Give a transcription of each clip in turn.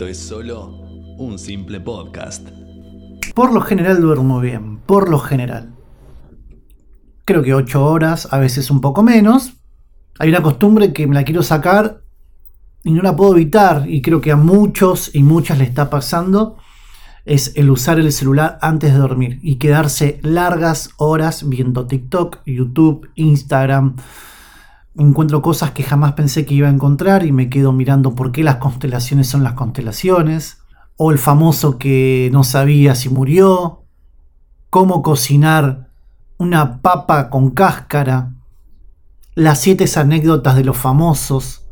esto es solo un simple podcast. Por lo general duermo bien, por lo general. Creo que 8 horas, a veces un poco menos. Hay una costumbre que me la quiero sacar y no la puedo evitar y creo que a muchos y muchas le está pasando es el usar el celular antes de dormir y quedarse largas horas viendo TikTok, YouTube, Instagram. Encuentro cosas que jamás pensé que iba a encontrar y me quedo mirando por qué las constelaciones son las constelaciones. O el famoso que no sabía si murió. Cómo cocinar una papa con cáscara. Las siete anécdotas de los famosos.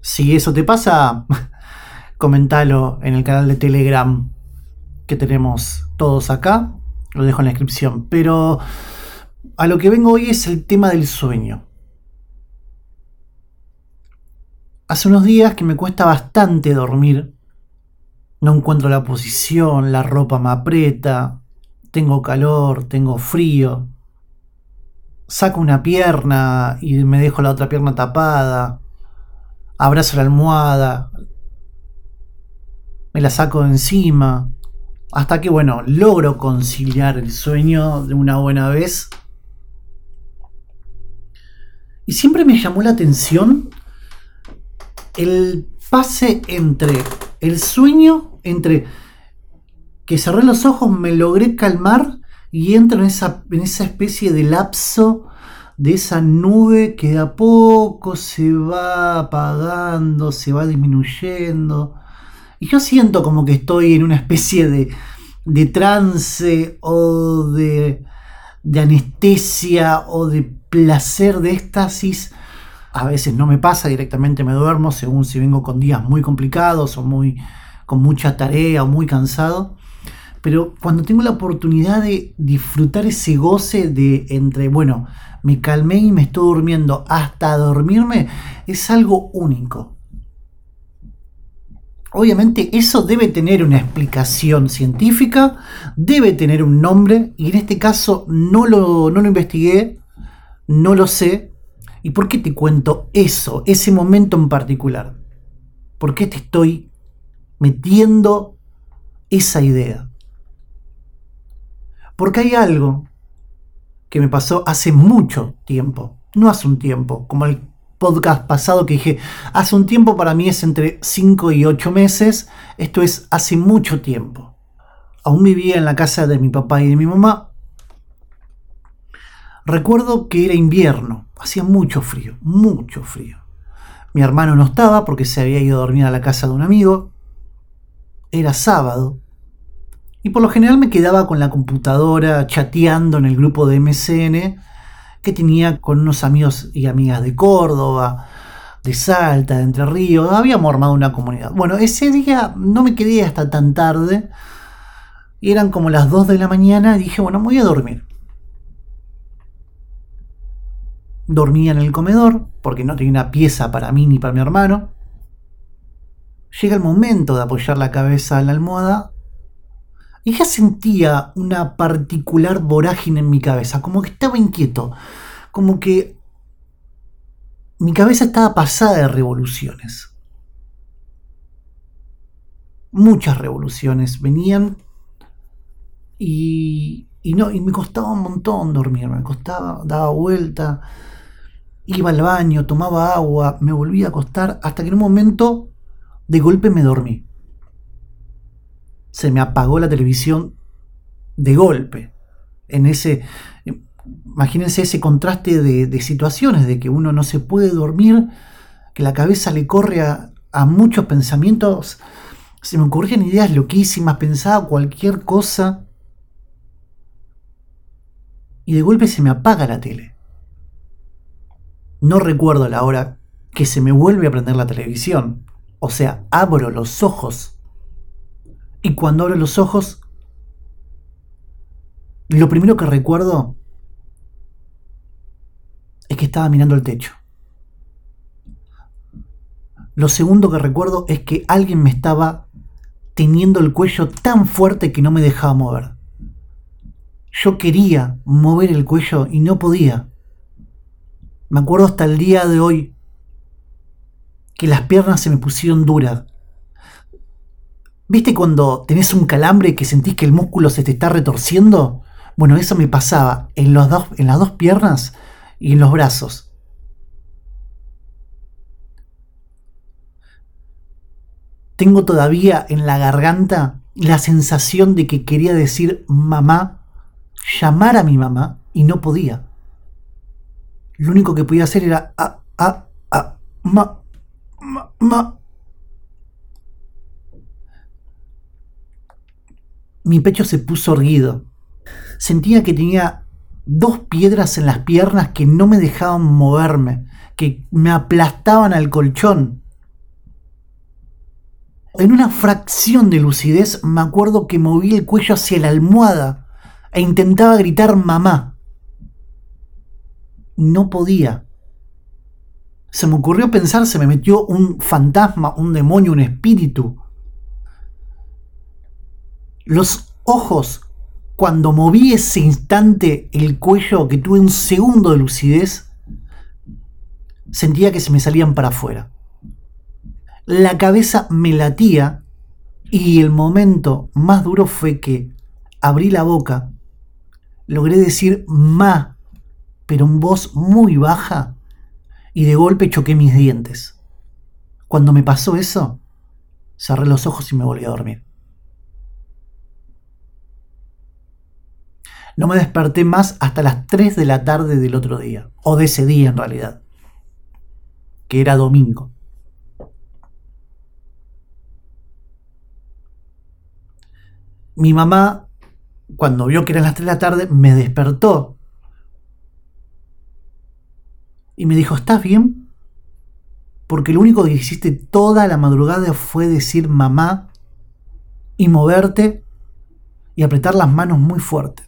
Si eso te pasa, comentalo en el canal de Telegram que tenemos todos acá. Lo dejo en la descripción. Pero a lo que vengo hoy es el tema del sueño. Hace unos días que me cuesta bastante dormir. No encuentro la posición, la ropa me aprieta, tengo calor, tengo frío. Saco una pierna y me dejo la otra pierna tapada. Abrazo la almohada, me la saco de encima, hasta que, bueno, logro conciliar el sueño de una buena vez. Y siempre me llamó la atención el pase entre el sueño, entre que cerré los ojos, me logré calmar y entro en esa, en esa especie de lapso de esa nube que de a poco se va apagando, se va disminuyendo y yo siento como que estoy en una especie de, trance o de, de anestesia o de placer, de éxtasis. A veces no me pasa, directamente me duermo, según si vengo con días muy complicados o muy, con mucha tarea o muy cansado. Pero cuando tengo la oportunidad de disfrutar ese goce de entre, bueno, me calmé y me estoy durmiendo hasta dormirme, es algo único. Obviamente eso debe tener una explicación científica, debe tener un nombre, y en este caso no lo, no lo investigué, no lo sé. ¿Y por qué te cuento eso, ese momento en particular? ¿Por qué te estoy metiendo esa idea? Porque hay algo que me pasó hace mucho tiempo, no hace un tiempo, como el podcast pasado que dije, hace un tiempo para mí es entre 5 y 8 meses, esto es hace mucho tiempo. Aún vivía en la casa de mi papá y de mi mamá. Recuerdo que era invierno, hacía mucho frío, mucho frío. Mi hermano no estaba porque se había ido a dormir a la casa de un amigo. Era sábado. Y por lo general me quedaba con la computadora chateando en el grupo de MCN que tenía con unos amigos y amigas de Córdoba, de Salta, de Entre Ríos. Habíamos armado una comunidad. Bueno, ese día no me quedé hasta tan tarde. Eran como las 2 de la mañana. Y dije, bueno, me voy a dormir. Dormía en el comedor, porque no tenía una pieza para mí ni para mi hermano. Llega el momento de apoyar la cabeza en la almohada y ya sentía una particular vorágine en mi cabeza, como que estaba inquieto, como que mi cabeza estaba pasada de revoluciones. Muchas revoluciones venían y, y, no, y me costaba un montón dormir, me costaba, daba vuelta, iba al baño, tomaba agua, me volvía a acostar, hasta que en un momento de golpe me dormí se me apagó la televisión de golpe. En ese, imagínense ese contraste de, situaciones, de que uno no se puede dormir, que la cabeza le corre a, a muchos pensamientos, se me ocurrían ideas loquísimas, pensaba cualquier cosa, y de golpe se me apaga la tele. No recuerdo la hora que se me vuelve a prender la televisión. O sea, abro los ojos y cuando abro los ojos, lo primero que recuerdo es que estaba mirando el techo. Lo segundo que recuerdo es que alguien me estaba teniendo el cuello tan fuerte que no me dejaba mover. Yo quería mover el cuello y no podía. Me acuerdo hasta el día de hoy que las piernas se me pusieron duras, ¿Viste cuando tenés un calambre que sentís que el músculo se te está retorciendo? Bueno, eso me pasaba en, dos, en las dos piernas y en los brazos. Tengo todavía en la garganta la sensación de que quería decir mamá, llamar a mi mamá y no podía. Lo único que podía hacer era ma, ma, ma. Mi pecho se puso erguido. Sentía que tenía dos piedras en las piernas que no me dejaban moverme, que me aplastaban al colchón. En una fracción de lucidez me acuerdo que moví el cuello hacia la almohada e intentaba gritar mamá. No podía. Se me ocurrió pensar, se me metió un fantasma, un demonio, un espíritu. Los ojos, cuando moví ese instante el cuello, que tuve un segundo de lucidez, sentía que se me salían para afuera. La cabeza me latía y el momento más duro fue que abrí la boca, logré decir ma, pero en voz muy baja, y de golpe choqué mis dientes. Cuando me pasó eso, cerré los ojos y me volví a dormir. No me desperté más hasta las 3 de la tarde del otro día, o de ese día en realidad, que era domingo. Mi mamá, cuando vio que eran las 3 de la tarde, me despertó y me dijo, ¿estás bien? Porque lo único que hiciste toda la madrugada fue decir mamá y moverte y apretar las manos muy fuerte.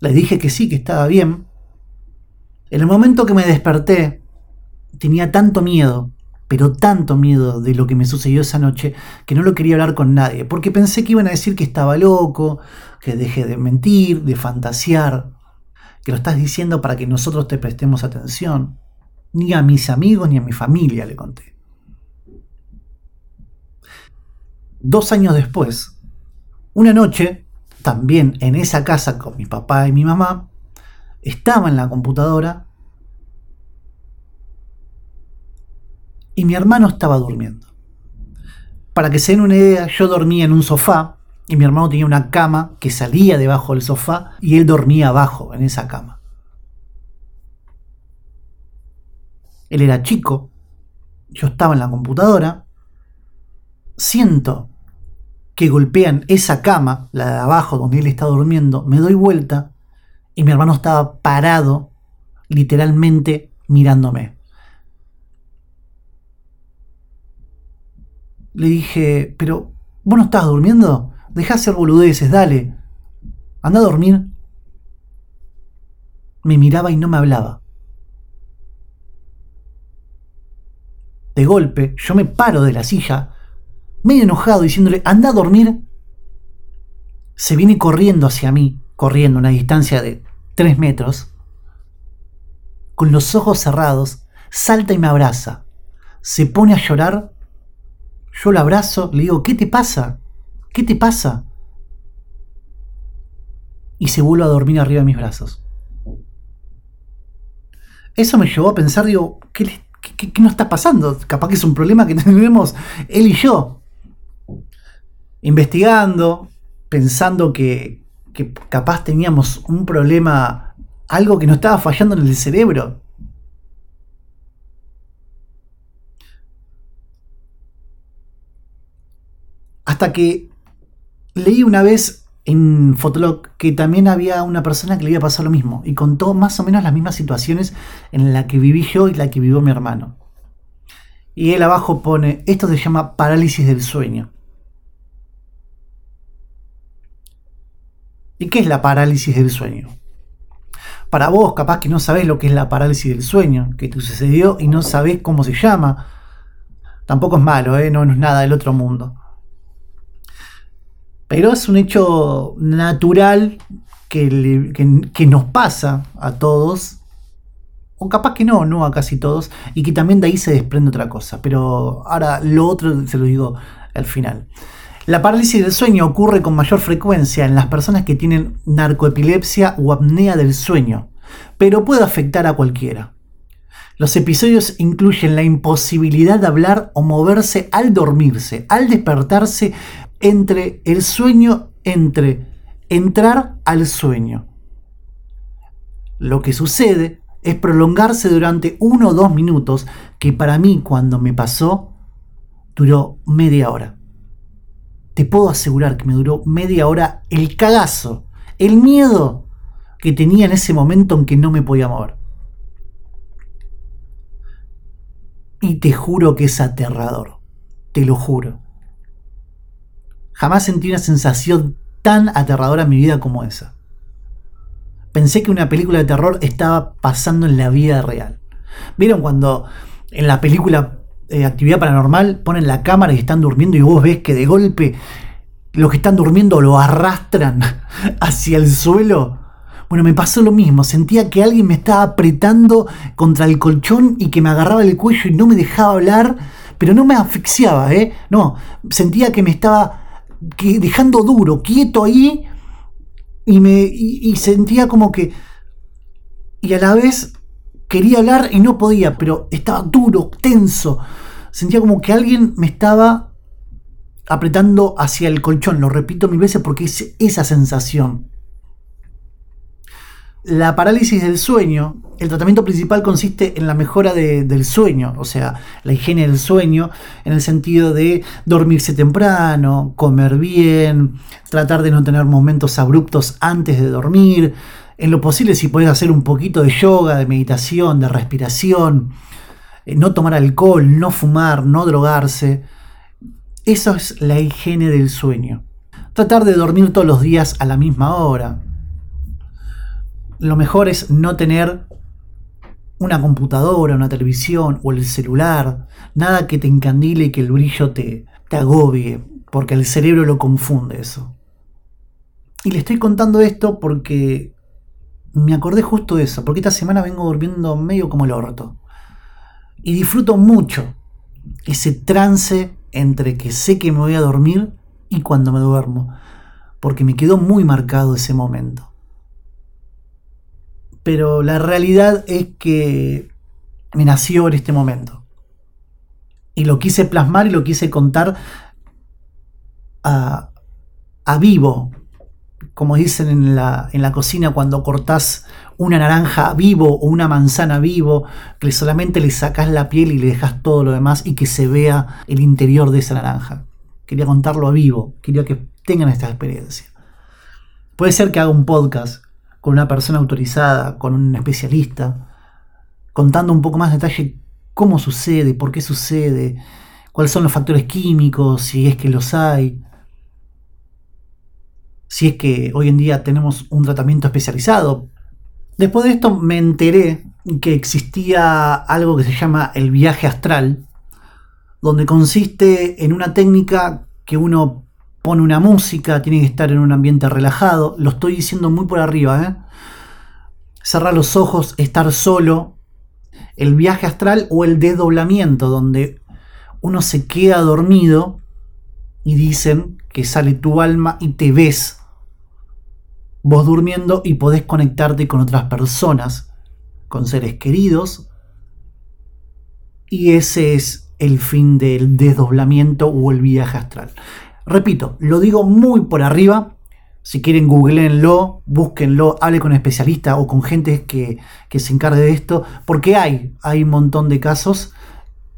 Le dije que sí, que estaba bien. En el momento que me desperté, tenía tanto miedo, pero tanto miedo de lo que me sucedió esa noche, que no lo quería hablar con nadie, porque pensé que iban a decir que estaba loco, que dejé de mentir, de fantasear, que lo estás diciendo para que nosotros te prestemos atención. Ni a mis amigos ni a mi familia le conté. Dos años después, una noche también en esa casa con mi papá y mi mamá, estaba en la computadora y mi hermano estaba durmiendo. Para que se den una idea, yo dormía en un sofá y mi hermano tenía una cama que salía debajo del sofá y él dormía abajo en esa cama. Él era chico, yo estaba en la computadora, siento que golpean esa cama, la de abajo donde él está durmiendo, me doy vuelta y mi hermano estaba parado, literalmente mirándome. Le dije, pero ¿vos no estás durmiendo? Deja hacer boludeces, dale. Anda a dormir. Me miraba y no me hablaba. De golpe, yo me paro de la silla, medio enojado, diciéndole, anda a dormir, se viene corriendo hacia mí, corriendo a una distancia de tres metros, con los ojos cerrados, salta y me abraza, se pone a llorar, yo lo abrazo, le digo, ¿qué te pasa? ¿Qué te pasa? Y se vuelve a dormir arriba de mis brazos. Eso me llevó a pensar, digo, ¿qué, nos está pasando? Capaz que es un problema que tenemos él y yo investigando, pensando que, capaz teníamos un problema, algo que nos estaba fallando en el cerebro. Hasta que leí una vez en Fotolog que también había una persona que le había pasado lo mismo y contó más o menos las mismas situaciones en la que viví yo y la que vivió mi hermano. Y él abajo pone, esto se llama parálisis del sueño. ¿Y qué es la parálisis del sueño? Para vos, capaz que no sabés lo que es la parálisis del sueño, que te sucedió y no sabés cómo se llama. Tampoco es malo, ¿eh? no, es nada del otro mundo. Pero es un hecho natural que, nos pasa a todos o capaz que no, no a casi todos, y que también de ahí se desprende otra cosa. Pero ahora lo otro se lo digo al final. La parálisis del sueño ocurre con mayor frecuencia en las personas que tienen narcoepilepsia o apnea del sueño, pero puede afectar a cualquiera. Los episodios incluyen la imposibilidad de hablar o moverse al dormirse, al despertarse, entre el sueño, entre entrar al sueño. Lo que sucede es prolongarse durante uno o dos minutos, que para mí cuando me pasó duró media hora. Te puedo asegurar que me duró media hora el cagazo, el miedo que tenía en ese momento en que no me podía mover. Y te juro que es aterrador, te lo juro. Jamás sentí una sensación tan aterradora en mi vida como esa. Pensé que una película de terror estaba pasando en la vida real. ¿Vieron cuando en la película eh, Actividad Paranormal ponen la cámara y están durmiendo y vos ves que de golpe los que están durmiendo lo arrastran hacia el suelo? Bueno, me pasó lo mismo. Sentía que alguien me estaba apretando contra el colchón y que me agarraba el cuello y no me dejaba hablar, pero no me asfixiaba, ¿eh? No, sentía que me estaba dejando duro, quieto ahí y, me, y, sentía como que... Y a la vez quería hablar y no podía, pero estaba duro, tenso. Sentía como que alguien me estaba apretando hacia el colchón. Lo repito mil veces porque es esa sensación. La parálisis del sueño, el tratamiento principal consiste en la mejora del sueño, o sea, la higiene del sueño, en el sentido de dormirse temprano, comer bien, tratar de no tener momentos abruptos antes de dormir, en lo posible si puedes hacer un poquito de yoga, de meditación, de respiración, eh, no tomar alcohol, no fumar, no drogarse. Eso es la higiene del sueño. Tratar de dormir todos los días a la misma hora, lo mejor es no tener una computadora, una televisión o el celular, nada que te encandile y que el brillo te, te agobie, porque el cerebro lo confunde eso. Y le estoy contando esto porque me acordé justo de eso, porque esta semana vengo durmiendo medio como el orto. Y disfruto mucho ese trance entre que sé que me voy a dormir y cuando me duermo, porque me quedó muy marcado ese momento pero la realidad es que me nació en este momento. Y lo quise plasmar y lo quise contar a, vivo, como dicen en la, en la cocina cuando cortás una naranja vivo o una manzana vivo, que solamente le sacás la piel y le dejas todo lo demás y que se vea el interior de esa naranja. Quería contarlo a vivo, quería que tengan esta experiencia. Puede ser que haga un podcast con una persona autorizada, con un especialista, contando un poco más de detalle cómo sucede, por qué sucede, cuáles son los factores químicos, si es que los hay, si es que hoy en día tenemos un tratamiento especializado. Después de esto me enteré que existía algo que se llama el viaje astral, donde consiste en una técnica que uno pone una música, tiene que estar en un ambiente relajado. Lo estoy diciendo muy por arriba, ¿eh? Cerrar los ojos, estar solo. El viaje astral o el desdoblamiento, donde uno se queda dormido y dicen que sale tu alma y te ves vos durmiendo y podés conectarte con otras personas, con seres queridos. Y ese es el fin del desdoblamiento o el viaje astral. Repito, lo digo muy por arriba. Si quieren, googleenlo, búsquenlo, hable con especialistas o con gente que, se encargue de esto, porque hay, hay un montón de casos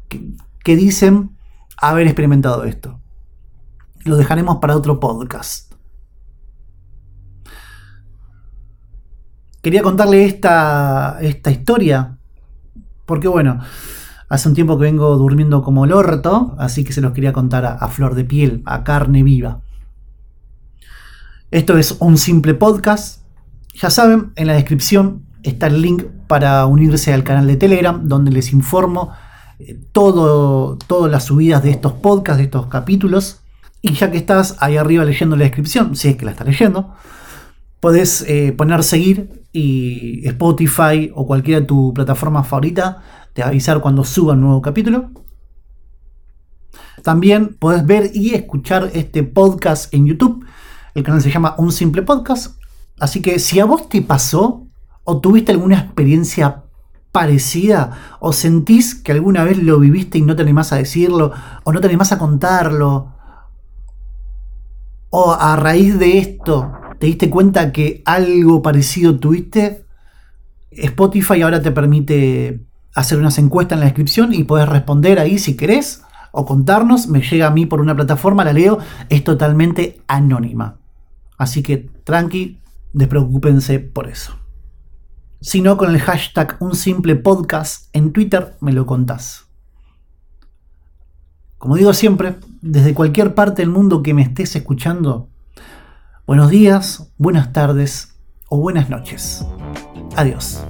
que, dicen haber experimentado esto. Lo dejaremos para otro podcast. Quería contarle esta, esta historia, porque bueno, Hace un tiempo que vengo durmiendo como el orto, así que se los quería contar a, flor de piel, a carne viva. Esto es un simple podcast. Ya saben, en la descripción está el link para unirse al canal de Telegram, donde les informo eh, todo, todas las subidas de estos podcasts, de estos capítulos. Y ya que estás ahí arriba leyendo la descripción, si es que la estás leyendo, podés eh, poner seguir y Spotify o cualquiera de tu plataforma favorita te va avisar cuando suba un nuevo capítulo. También puedes ver y escuchar este podcast en YouTube. El canal se llama Un Simple Podcast. Así que si a vos te pasó o tuviste alguna experiencia parecida o sentís que alguna vez lo viviste y no te animás a decirlo o no te animás a contarlo o a raíz de esto te diste cuenta que algo parecido tuviste, Spotify ahora te permite hacer unas encuestas en la descripción y puedes responder ahí si querés o contarnos. Me llega a mí por una plataforma, la leo, es totalmente anónima. Así que tranqui, despreocúpense por eso. Si no, con el hashtag un simple podcast en Twitter me lo contás. Como digo siempre, desde cualquier parte del mundo que me estés escuchando, buenos días, buenas tardes o buenas noches. Adiós.